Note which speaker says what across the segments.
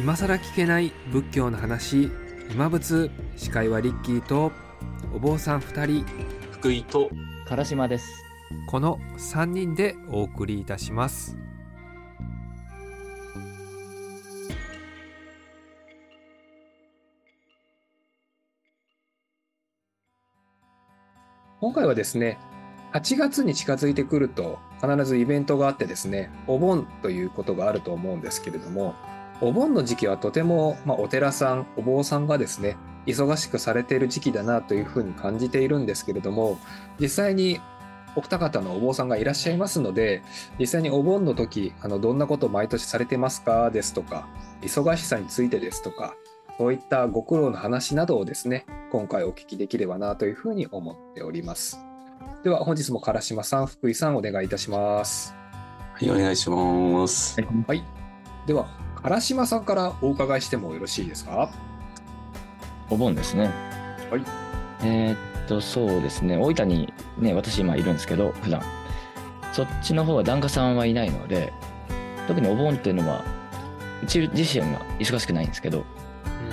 Speaker 1: 今さら聞けない仏教の話。今仏司会はリッキーとお坊さん2人。
Speaker 2: 福井と
Speaker 3: 唐島です。
Speaker 1: この3人でお送りいたします。今回はですね8月に近づいてくると必ずイベントがあってですねお盆ということがあると思うんですけれどもお盆の時期はとても、まあ、お寺さんお坊さんがですね忙しくされている時期だなというふうに感じているんですけれども実際にお二方のお坊さんがいらっしゃいますので実際にお盆の時あのどんなことを毎年されてますか？ですとか忙しさについてですとかそういったご苦労の話などをですね今回お聞きできればなというふうに思っております。では本日も唐島さん福井さんお願いいたします。
Speaker 2: はいお願いします。
Speaker 1: はい。では唐島さんからお伺いしてもよろしいですか？
Speaker 3: お盆ですね。
Speaker 1: はい。
Speaker 3: えーっと、そうですね。大分にね、私今いるんですけど、普段。そっちの方は檀家さんはいないので、特にお盆っていうのは、うち自身が忙しくないんですけど、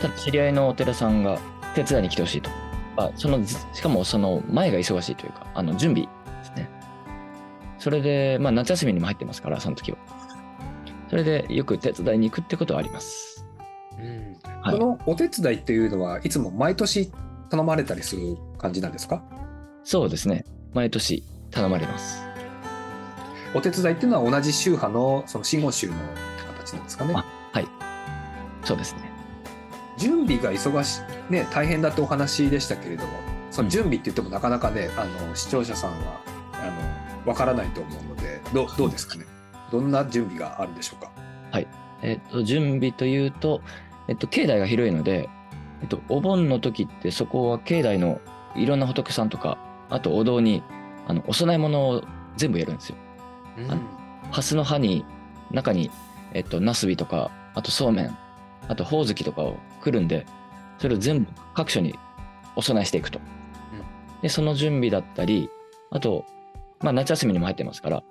Speaker 3: ただ知り合いのお寺さんが手伝いに来てほしいと。あそのしかもその前が忙しいというか、あの準備ですね。それで、まあ夏休みにも入ってますから、その時は。それでよく手伝いに行くってことはあります。
Speaker 1: うん
Speaker 3: はい
Speaker 1: このお手伝いっていうのはいつも毎年頼まれたりする感じなんですか？
Speaker 3: そうですね。毎年頼まれます。
Speaker 1: お手伝いっていうのは同じ宗派のその真言宗の形なんですかね？
Speaker 3: あそうですね。
Speaker 1: 準備が忙しいね大変だってお話でしたけれどもその準備って言ってもなかなかね、あの視聴者さんはあのわからないと思うのでどうどうですかね？どんな準備があるんでしょうか？
Speaker 3: えっと、準備というと、えっと、境内が広いので、えっと、お盆の時ってそこは境内のいろんな仏さんとか、あとお堂に、あの、お供え物を全部やるんですよ。ハスの葉に、中に、えっと、ナスビとか、あとそうめん、あとほおずきとかをくるんで、それを全部各所にお供えしていくと。で、その準備だったり、あと、まあ夏休みにも入ってますから、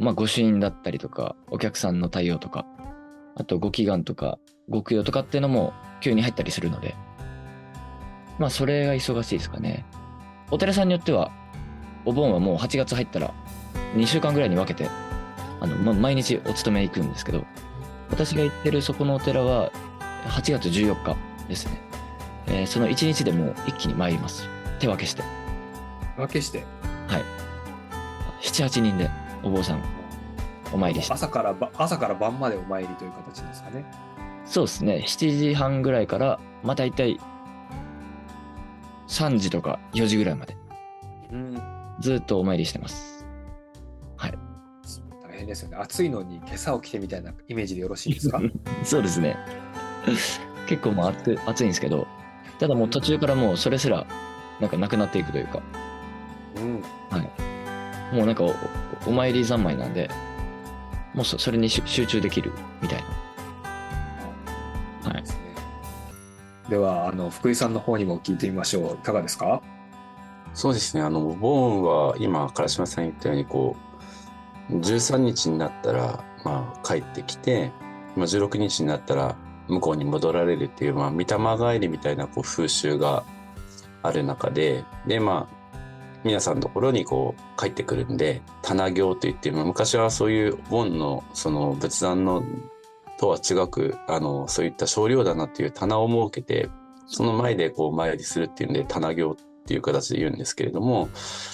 Speaker 3: まあ御朱印だったりとか、お客さんの対応とか、あとご祈願とか、ご供養とかっていうのも急に入ったりするので、まあそれが忙しいですかね。お寺さんによっては、お盆はもう8月入ったら2週間ぐらいに分けて、あの、ま、毎日お勤め行くんですけど、私が行ってるそこのお寺は8月14日ですね。えーその1日でもう一気に参ります。手分けして。
Speaker 1: 分けして
Speaker 3: 7、8人でお坊さんお参りして。
Speaker 1: 朝からば朝から晩までお参りという形ですかね
Speaker 3: そうですね。7時半ぐらいから、まあ大体3時とか4時ぐらいまで
Speaker 1: うん
Speaker 3: ずっとお参りしてます。はい。
Speaker 1: 大変ですよね暑いのに今朝起きてみたいなイメージでよろしいですか？
Speaker 3: そうですね。結構もう暑い暑いんですけど、ただもう途中からもうそれすらなんかなくなっていくというか、
Speaker 1: うん
Speaker 3: もうなんかおお参り三昧なんで、もうそそれに集集中できるみたいな。はい。
Speaker 1: ではあの福井さんの方にも聞いてみましょう。いかがですか？
Speaker 2: そうですね。あのお盆は今唐島さん言ったようにこう13日になったらまあ帰ってきてまあ16日になったら向こうに戻られるっていうまあ御霊帰りみたいなこう風習がある中ででまあ皆さんのところにこう帰ってくるんで棚行といって、まあ、昔はそういう盆のその仏壇のとは違くあのそういった少量棚っていう棚を設けてその前でこう参りするっていうんで棚行っていう形で言うんですけれども、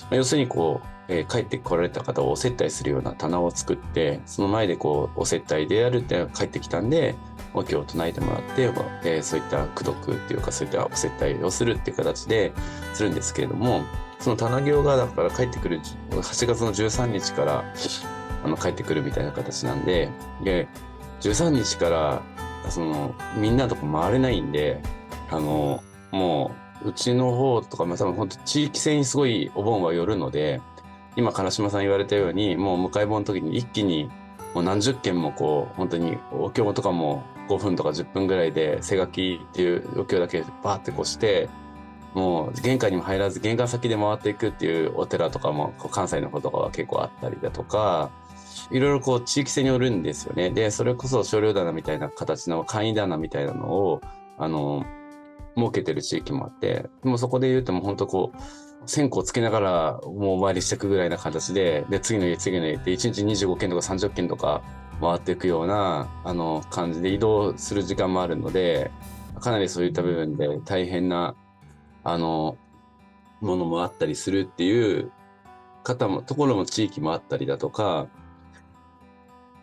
Speaker 2: ま要するにこう、えー帰ってこられた方をお接待するような棚を作ってその前でこうお接待であるって帰ってきたんでお経を唱えてもらって、えーそういった功徳っていうかそういったお接待をするっていう形でするんですけれどもその棚行がだから帰ってくる8月の13日からあの帰ってくるみたいな形なんでで13日からそのみんなとこ回れないんであのもううちの方とか、まあ、多分本当地域性にすごいお盆は寄るので今金島さん言われたようにもう迎え盆の時に一気にもう何十件もこう本当にお経とかも5分とか10分ぐらいで背書きっていうお経だけバーってこうしてもう玄関にも入らず玄関先で回っていくっていうお寺とかも関西の方とかは結構あったりだとかいろいろこう地域性によるんですよね。で、それこそ少量棚みたいな形の簡易棚みたいなのを、あの、設けてる地域もあって、もうそこで言うともう本当こう、線香つけながらもうお参りしていくぐらいな形で、で、次の家、次の家って1日25件とか30件とか回っていくような、あの、感じで移動する時間もあるので、かなりそういった部分で大変な、あの、ものもあったりするっていう方も、ところも地域もあったりだとか、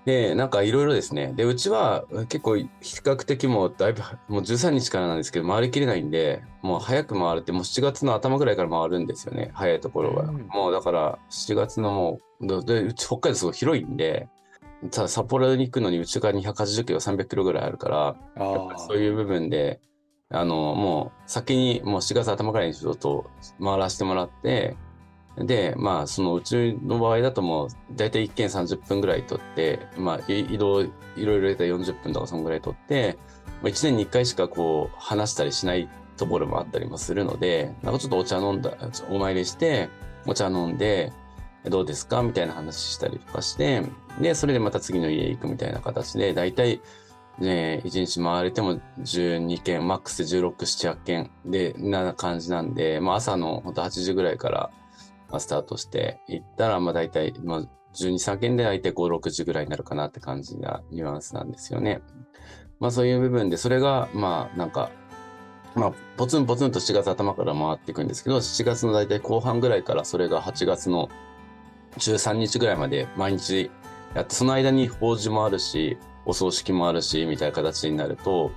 Speaker 2: で、なんかいろいろですね。で、うちは結構比較的もうだいぶ、もう13日からなんですけど、回りきれないんで、もう早く回るって、もう7月の頭ぐらいから回るんですよね。早いところは。
Speaker 1: うん
Speaker 2: もうだから7月のもう、で、でうち北海道すごい広いんで、ただ札幌に行くのに内側に180キロ、300キロぐらいあるから、
Speaker 1: ああ
Speaker 2: そういう部分で、あの、もう先にもう4月頭ぐらにちょっと回らせてもらって、で、まあ、そのうちの場合だともう、だいたい1件30分ぐらい取って、まあ、移動、いろいろ入れたら40分とかそのぐらい取って、まあ、1年に1回しかこう、話したりしないところもあったりもするので、なんかちょっとお茶飲んだ、お参りして、お茶飲んで、どうですか？みたいな話したりとかして、で、それでまた次の家行くみたいな形で、だいたいね、1日回れても12件、マックスで16、7、8件で、な感じなんで、まあ朝の本当8時ぐらいからスタートして行ったら、まあ大体、まあ12、3件で大体5、6時ぐらいになるかなって感じなニュアンスなんですよね。まあそういう部分で、それが、まあなんか、まあ、ポツンポツンと7月頭から回っていくんですけど、7月の大体後半ぐらいからそれが8月の13日ぐらいまで毎日やって、その間に法事もあるし、お葬式もあるし、みたいな形になると、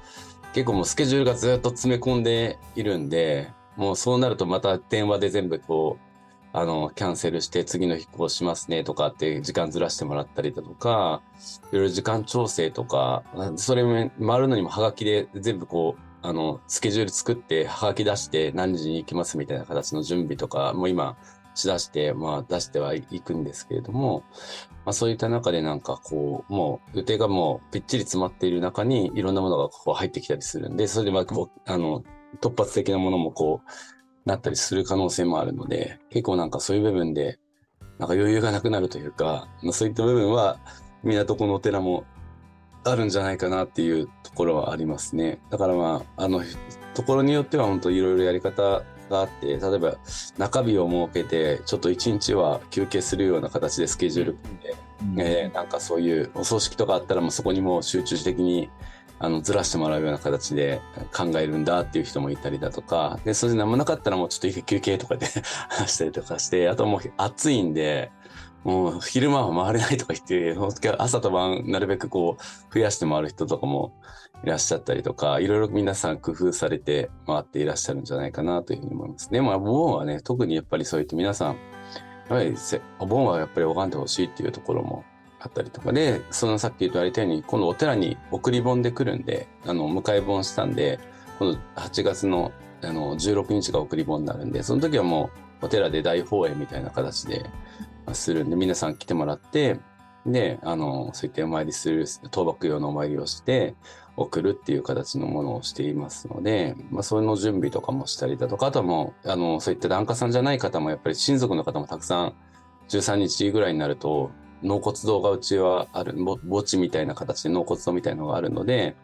Speaker 2: 結構もうスケジュールがずっと詰め込んでいるんで、もうそうなるとまた電話で全部こう、あの、キャンセルして次の飛行しますねとかって時間ずらしてもらったりだとか、いろいろ時間調整とか、それも回るのにもハガキで全部こう、あの、スケジュール作って、ハガキ出して何時に行きますみたいな形の準備とか、も今しだして、まあ出してはいくんですけれども、まあそういった中でなんかこう、もう予定がもうぴっちり詰まっている中にいろんなものがこう入ってきたりするんで、それでまあ、あの、突発的なものもこう、なったりする可能性もあるので、結構なんかそういう部分で、なんか余裕がなくなるというか、まあ、そういった部分は、港のお寺もあるんじゃないかなっていうところはありますね。だからまあ、あの、ところによっては本当いろいろやり方があって、例えば中日を設けて、ちょっと一日は休憩するような形でスケジュール組んで、えーなんかそういうお葬式とかあったらもうそこにもう集中的にあのずらしてもらうような形で考えるんだっていう人もいたりだとか、で、それで何もなかったらもうちょっと休憩とかで話 したりとかして、あともう暑いんで、もう昼間は回れないとか言って、朝と晩なるべくこう増やして回る人とかもいらっしゃったりとか、いろいろ皆さん工夫されて回っていらっしゃるんじゃないかなというふうに思いますね。まあ、お盆はね、特にやっぱりそう言って皆さん、やっぱりお盆はやっぱり拝んでほしいっていうところもあったりとかで、そのさっき言われたように、今度お寺に送り盆で来るんで、あの、迎え盆したんで、今度8月のあの16日が送り盆になるんで、その時はもうお寺で大放映みたいな形で、するんで、皆さん来てもらって、で、あの、そういったお参りする、倒幕用のお参りをして、送るっていう形のものをしていますので、まあ、その準備とかもしたりだとか、あとはもう、あの、そういった檀家さんじゃない方も、やっぱり親族の方もたくさん、13日ぐらいになると、納骨堂がうちはある、墓地みたいな形で納骨堂みたいなのがあるので、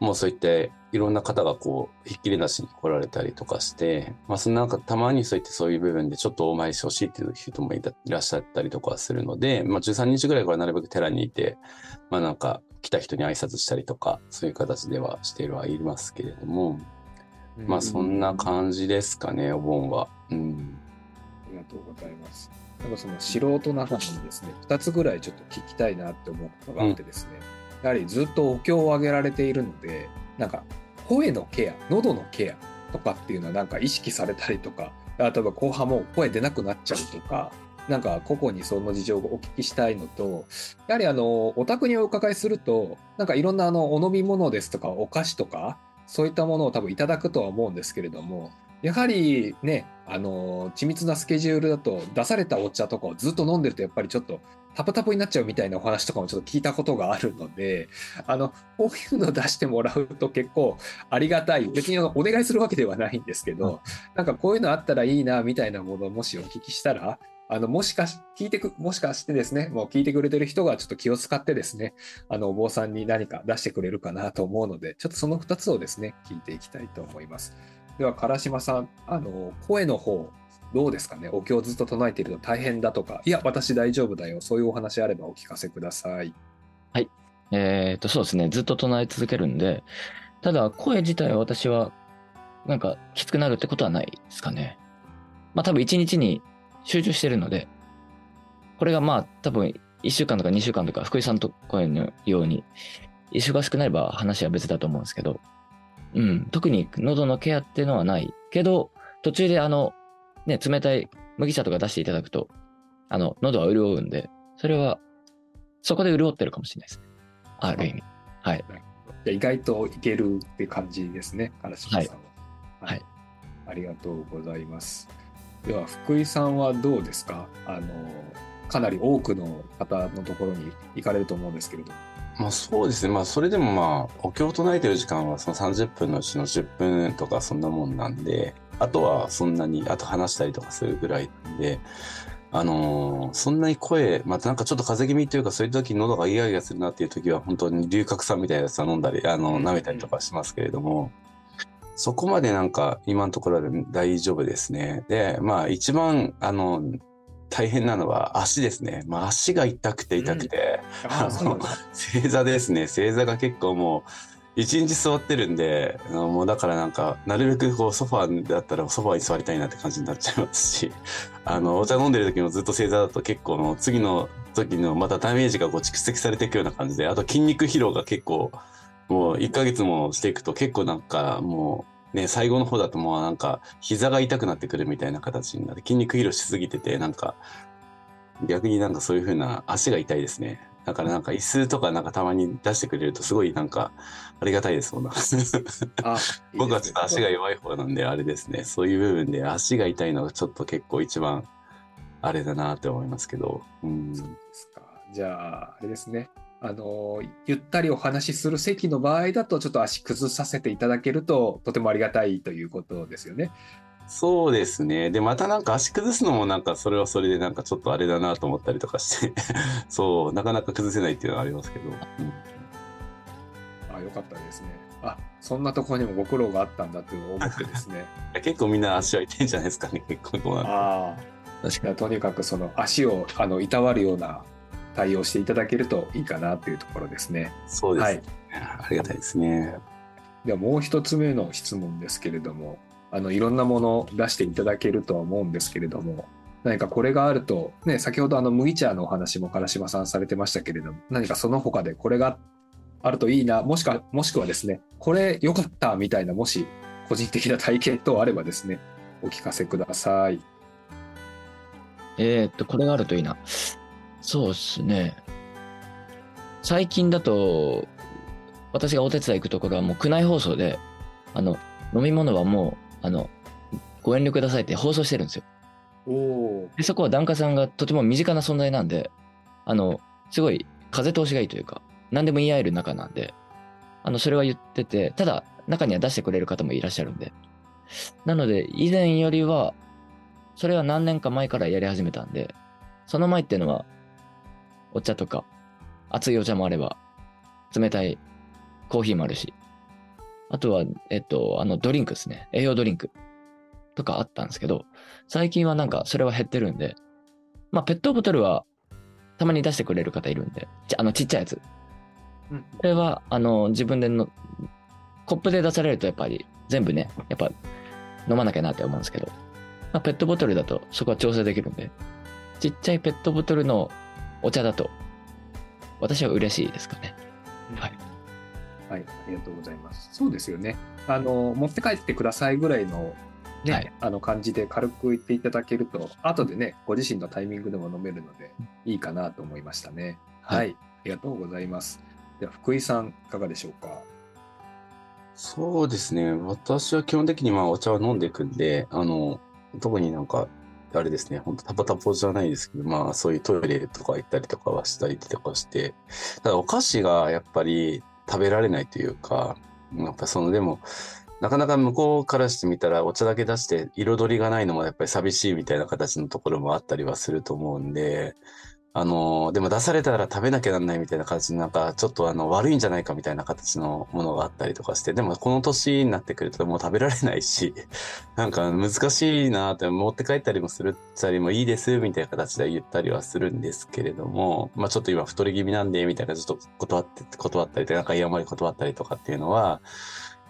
Speaker 2: もうそういったいろんな方がこう、ひっきりなしに来られたりとかして、まあそのなんかたまにそういってそういう部分でちょっとお参りしてほしいっていう人もいらっしゃったりとかするので、まあ13日ぐらいからなるべく寺にいて、まあなんか来た人に挨拶したりとか、そういう形ではしてはいますけれども、まあそんな感じですかね、お盆は。うん。
Speaker 1: ありがとうございます。なんかその素人ながらにですね、2つぐらいちょっと聞きたいなって思うことがあってですね、やはりずっとお経を上げられているので、なんか声のケア、喉のケアとかっていうのはなんか意識されたりとか、例えば後半も声出なくなっちゃうとか、なんか個々にその事情をお聞きしたいのと、やはりあの、お宅にお伺いすると、なんかいろんなあの、お飲み物ですとかお菓子とか、そういったものを多分いただくとは思うんですけれども、やはりね、あの、緻密なスケジュールだと出されたお茶とかをずっと飲んでるとやっぱりちょっとタプタプになっちゃうみたいなお話とかもちょっと聞いたことがあるので、あの、こういうの出してもらうと結構ありがたい。別にあのお願いするわけではないんですけど、なんかこういうのあったらいいなみたいなものをもしお聞きしたら、あの、もしかし、聞いてく、もしかしてですね、もう聞いてくれてる人がちょっと気を使ってですね、あの、お坊さんに何か出してくれるかなと思うので、ちょっとその2つをですね、聞いていきたいと思います。では、唐島さん、あの、声の方、どうですかね？お経をずっと唱えていると大変だとか、いや、私大丈夫だよ、そういうお話あればお聞かせください。はい
Speaker 3: えっ、と、そうですね。ずっと唱え続けるんで、ただ、声自体は私は、なんか、きつくなるってことはないですかね。まあ、多分一日に集中してるので、これがまあ、多分1週間とか2週間とか、福井さんと声のように、忙しくなれば話は別だと思うんですけど、うん、特に喉のケアっていうのはないけど、途中であの、ね、冷たい麦茶とか出していただくと、あの、喉は潤うんで、それは、そこで潤ってるかもしれないですね。ある意味。はい。
Speaker 1: 意外といけるって感じですね、唐島さんは。
Speaker 3: はい
Speaker 1: ありがとうございます。では、福井さんはどうですか？あの、かなり多くの方のところに行かれると思うんですけれど。
Speaker 2: まあそうですね。まあそれでもまあ、お経を唱えてる時間はその30分のうちの10分とかそんなもんなんで、あとはそんなに、あと話したりとかするぐらいで、あのーそんなに声、またなんかちょっと風邪気味というかそういう時喉がイガイガするなっていう時は本当に龍角散みたいなやつは飲んだり、あの、舐めたりとかしますけれども、そこまでなんか今のところは大丈夫ですね。で、まあ一番、あの、大変なのは足ですね。まあ足が痛くて痛くて、
Speaker 1: うなんだ。
Speaker 2: 正座ですね。正座が結構もう、一日座ってるんで、もうだからなんか、なるべくこうソファーだったらソファーに座りたいなって感じになっちゃいますし、あの、お茶飲んでる時もずっと正座だと結構の次の時のまたダメージがこう蓄積されていくような感じで、あと筋肉疲労が結構、もう1ヶ月もしていくと結構なんかもう、ね、最後の方だともうなんか膝が痛くなってくるみたいな形になって筋肉疲労しすぎててなんか逆になんかそういう風な足が痛いですね。だからなんか椅子とかなんかたまに出してくれるとすごいなんかありがたいですもんな。
Speaker 1: あ
Speaker 2: 僕はちょっと足が弱い方なんであれですね。そういう部分で足が痛いのがちょっと結構一番あれだなって思いますけど。うん。
Speaker 1: そうですか。じゃあ、あれですね。あの、ゆったりお話しする席の場合だと、ちょっと足崩させていただけると、とてもありがたいということですよね。
Speaker 2: そうですね。で、またなんか足崩すのもなんかそれはそれでなんかちょっとあれだなと思ったりとかして、そう、なかなか崩せないっていうのはありますけど。うん
Speaker 1: あ、よかったですね。あ、そんなところにもご苦労があったんだと思ってですね。
Speaker 2: 結構みんな足は痛いんじゃないですかね、結構こうなんか
Speaker 1: ああ。
Speaker 3: 確かに。
Speaker 1: とにかくその足をあのいたわるような対応していただけるといいかなというところですね。
Speaker 2: そうです、
Speaker 1: は
Speaker 2: ね
Speaker 1: い。
Speaker 2: ありがたいですね。
Speaker 1: ではもう一つ目の質問ですけれども、あのいろんなものを出していただけるとは思うんですけれども、何かこれがあると、ね、先ほどあの麦茶のお話も唐島さんされてましたけれども、何かその他でこれがあるといいな、もしくはもしくはですね、これ良かったみたいな、もし個人的な体験等あればですね、お聞かせください。
Speaker 3: えーっと、これがあるといいな。そうですね。最近だと、私がお手伝い行くところはもう区内放送で、あの、飲み物はもう、あの、ご遠慮くださいって放送してるんですよ。で、そこは檀家さんがとても身近な存在なんで、あの、すごい風通しがいいというか、何でも言い合える仲なんで、あの、それは言ってて、ただ、中には出してくれる方もいらっしゃるんで。なので、以前よりは、それは何年か前からやり始めたんで、その前っていうのは、お茶とか、熱いお茶もあれば、冷たいコーヒーもあるし、あとは、えっと、あの、ドリンクですね。栄養ドリンクとかあったんですけど、最近はなんかそれは減ってるんで、まあ、ペットボトルはたまに出してくれる方いるんで、ちあの、ちっちゃいやつ。
Speaker 1: うん
Speaker 3: これは、あの、自分での、コップで出されるとやっぱり全部ね、やっぱ飲まなきゃなって思うんですけど、まあ、ペットボトルだとそこは調整できるんで、ちっちゃいペットボトルのお茶だと、私は嬉しいですかね。はい。
Speaker 1: はい、ありがとうございます。そうですよね。あの、持って帰ってくださいぐらいの、ね、
Speaker 3: はい
Speaker 1: あの感じで軽く言っていただけると、後でね、ご自身のタイミングでも飲めるので、いいかなと思いましたね。はい、
Speaker 3: はい
Speaker 1: ありがとうございます。では、福井さん、いかがでしょうか？
Speaker 2: そうですね。私は基本的にまあお茶は飲んでいくんで、あの、特になんか、あれですね、本当タポタポじゃないですけど、まあそういうトイレとか行ったりとかはしたりとかして、ただお菓子がやっぱり食べられないというか、やっぱそのでも、なかなか向こうからしてみたらお茶だけ出して彩りがないのもやっぱり寂しいみたいな形のところもあったりはすると思うんで、あの、でも出されたら食べなきゃなんないみたいな形のなんかちょっとあの悪いんじゃないかみたいな形のものがあったりとかして、でもこの年になってくるともう食べられないし、なんか難しいなって持って帰ったりもするったりもいいですみたいな形で言ったりはするんですけれども、まあちょっと今太り気味なんでみたいなちょっと断って、断ったりとか、なんか嫌まり断ったりとかっていうのは、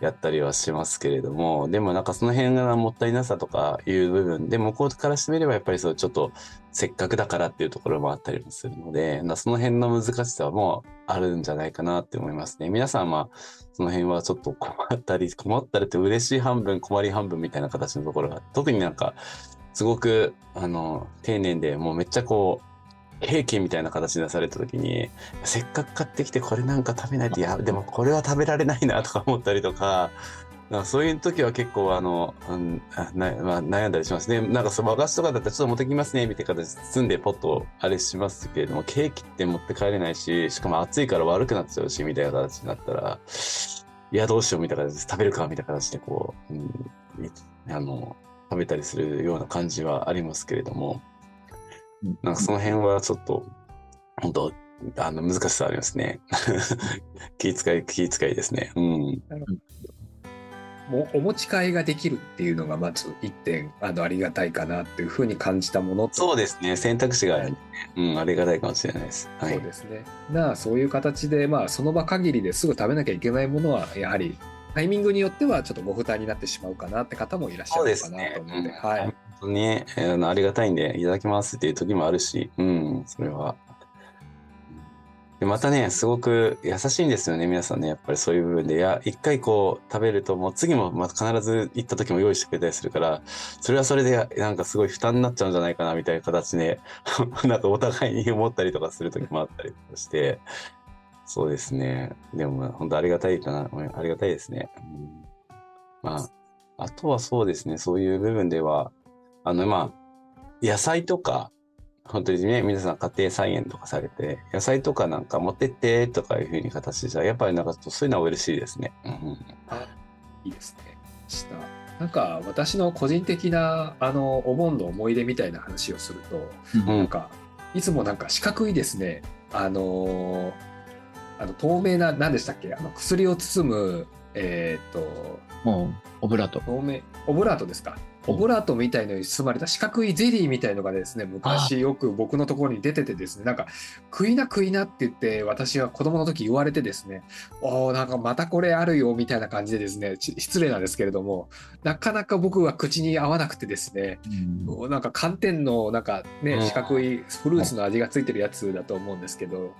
Speaker 2: やったりはしますけれども、でもなんかその辺がもったいなさとかいう部分で、向こうからしてみればやっぱりそうちょっとせっかくだからっていうところもあったりもするので、その辺の難しさもあるんじゃないかなって思いますね。皆さんはその辺はちょっと困ったり、困ったりって嬉しい半分、困り半分みたいな形のところが、特になんかすごくあの丁寧でもうめっちゃこう平均みたいな形で出された時にせっかく買ってきてこれなんか食べないといやでもこれは食べられないなとか思ったりとかかそういう時は結構あの、うんなまあ、悩んだりしますね。なんかその和菓子とかだったらちょっと持ってきますねみたいな形で包んでポッとあれしますけれどもケーキって持って帰れないししかも暑いから悪くなっちゃうしみたいな形になったらいやどうしようみたいな形で食べるかみたいな形でこう、うん、あの食べたりするような感じはありますけれども。なんかその辺はちょっと、本当あの、難しさありますね。気遣い、気遣いですね。うん。
Speaker 1: もうお持ち帰りができるっていうのがまず一点あのありがたいかなっていうふうに感じたもの
Speaker 2: そうですね。選択肢がある、うん、ありがたいかもしれないです、
Speaker 1: はい、そうですね。なあそういう形でまあその場限りですぐ食べなきゃいけないものはやはりタイミングによってはちょっとご負担になってしまうかなって方もいらっしゃるかなと思って、ね。うん、はい。
Speaker 2: 本当に、えー、ありがたいんでいただきますっていう時もあるし、うん、それは。でまたね、すごく優しいんですよね、皆さんね、やっぱりそういう部分で。いや、一回こう食べると、もう次もまた必ず行った時も用意してくれたりするから、それはそれでなんかすごい負担になっちゃうんじゃないかなみたいな形で、なんかお互いに思ったりとかする時もあったりして、そうですね。でも、本当ありがたいかな。ありがたいですね。うん、まあ、あとはそうですね。そういう部分では、あの、まあ、野菜とか、本当にね、皆さん家庭菜園とかされて、野菜とかなんか持ってってとかいうふうに形じゃ、やっぱりなんかそういうのは嬉しいですね。うん、
Speaker 1: あいいですね。したなんか私の個人的なあのお盆の思い出みたいな話をすると、うん、なんかいつもなんか四角いですねあのあの透明な何でしたっけ？あの薬を包むえっ、と
Speaker 3: もうオブラート。
Speaker 1: オブラートですか？オブラートみたいのに包まれた四角いゼリーみたいのがですね昔よく僕のところに出ててですねなんか食いな食いなって言って私は子供の時言われてですねおおなんかまたこれあるよみたいな感じでですね失礼なんですけれどもなかなか僕は口に合わなくてですね、うん、なんか寒天のなんかね四角いフルーツの味がついてるやつだと思うんですけど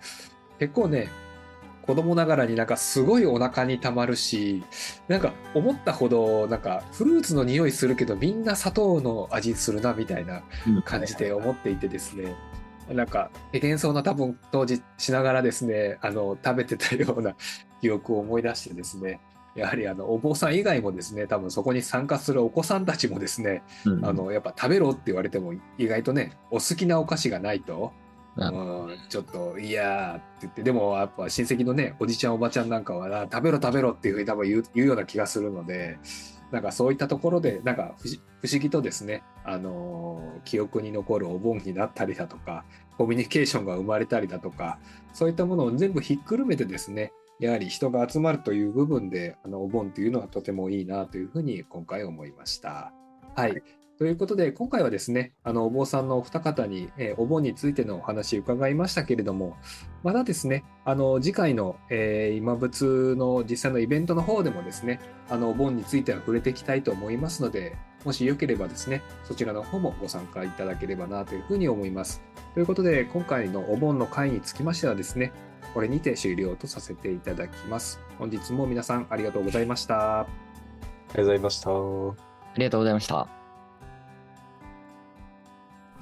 Speaker 1: 結構ね子供ながらになんかすごいお腹にたまるしなんか思ったほどなんかフルーツの匂いするけどみんな砂糖の味するなみたいな感じで思っていてですね、なんか幻想な多分当時しながらですねあの食べてたような記憶を思い出してですね。やはりあのお坊さん以外もですね多分そこに参加するお子さんたちもですね、うん、あのやっぱ食べろって言われても意外とねお好きなお菓子がないとうん、ちょっといやって言ってでもやっぱ親戚のねおじちゃんおばちゃんなんかは食べろ食べろっていうふうに多分言う言うような気がするので なんかそういったところでなんか不思議とですね、あのー、記憶に残るお盆になったりだとかコミュニケーションが生まれたりだとかそういったものを全部ひっくるめてですねやはり人が集まるという部分であのお盆というのはとてもいいなというふうに今回思いました。はい、ということで、今回はですね、あのお坊さんのお二方に、えー、お盆についてのお話伺いましたけれども、まだですね、あの次回の、えー、今仏の実際のイベントの方でもですね、あのお盆については触れていきたいと思いますので、もしよければですね、そちらの方もご参加いただければなというふうに思います。ということで、今回のお盆の会につきましてはですね、これにて終了とさせていただきます。本日も皆さんありがとうございました。
Speaker 2: ありがとうございました。あ
Speaker 3: りがとうございました。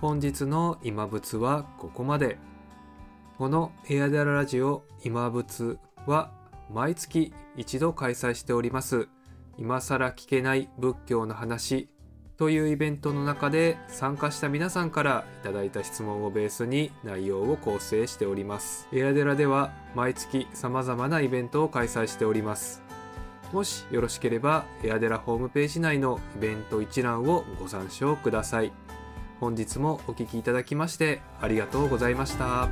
Speaker 1: 本日の今仏はここまで。このエアデララジオ今仏は毎月一度開催しております。今更聞けない仏教の話というイベントの中で参加した皆さんからいただいた質問をベースに内容を構成しております。エアデラでは毎月様々なイベントを開催しております。もしよろしければエアデラホームページ内のイベント一覧をご参照ください本日もお聴きいただきましてありがとうございました。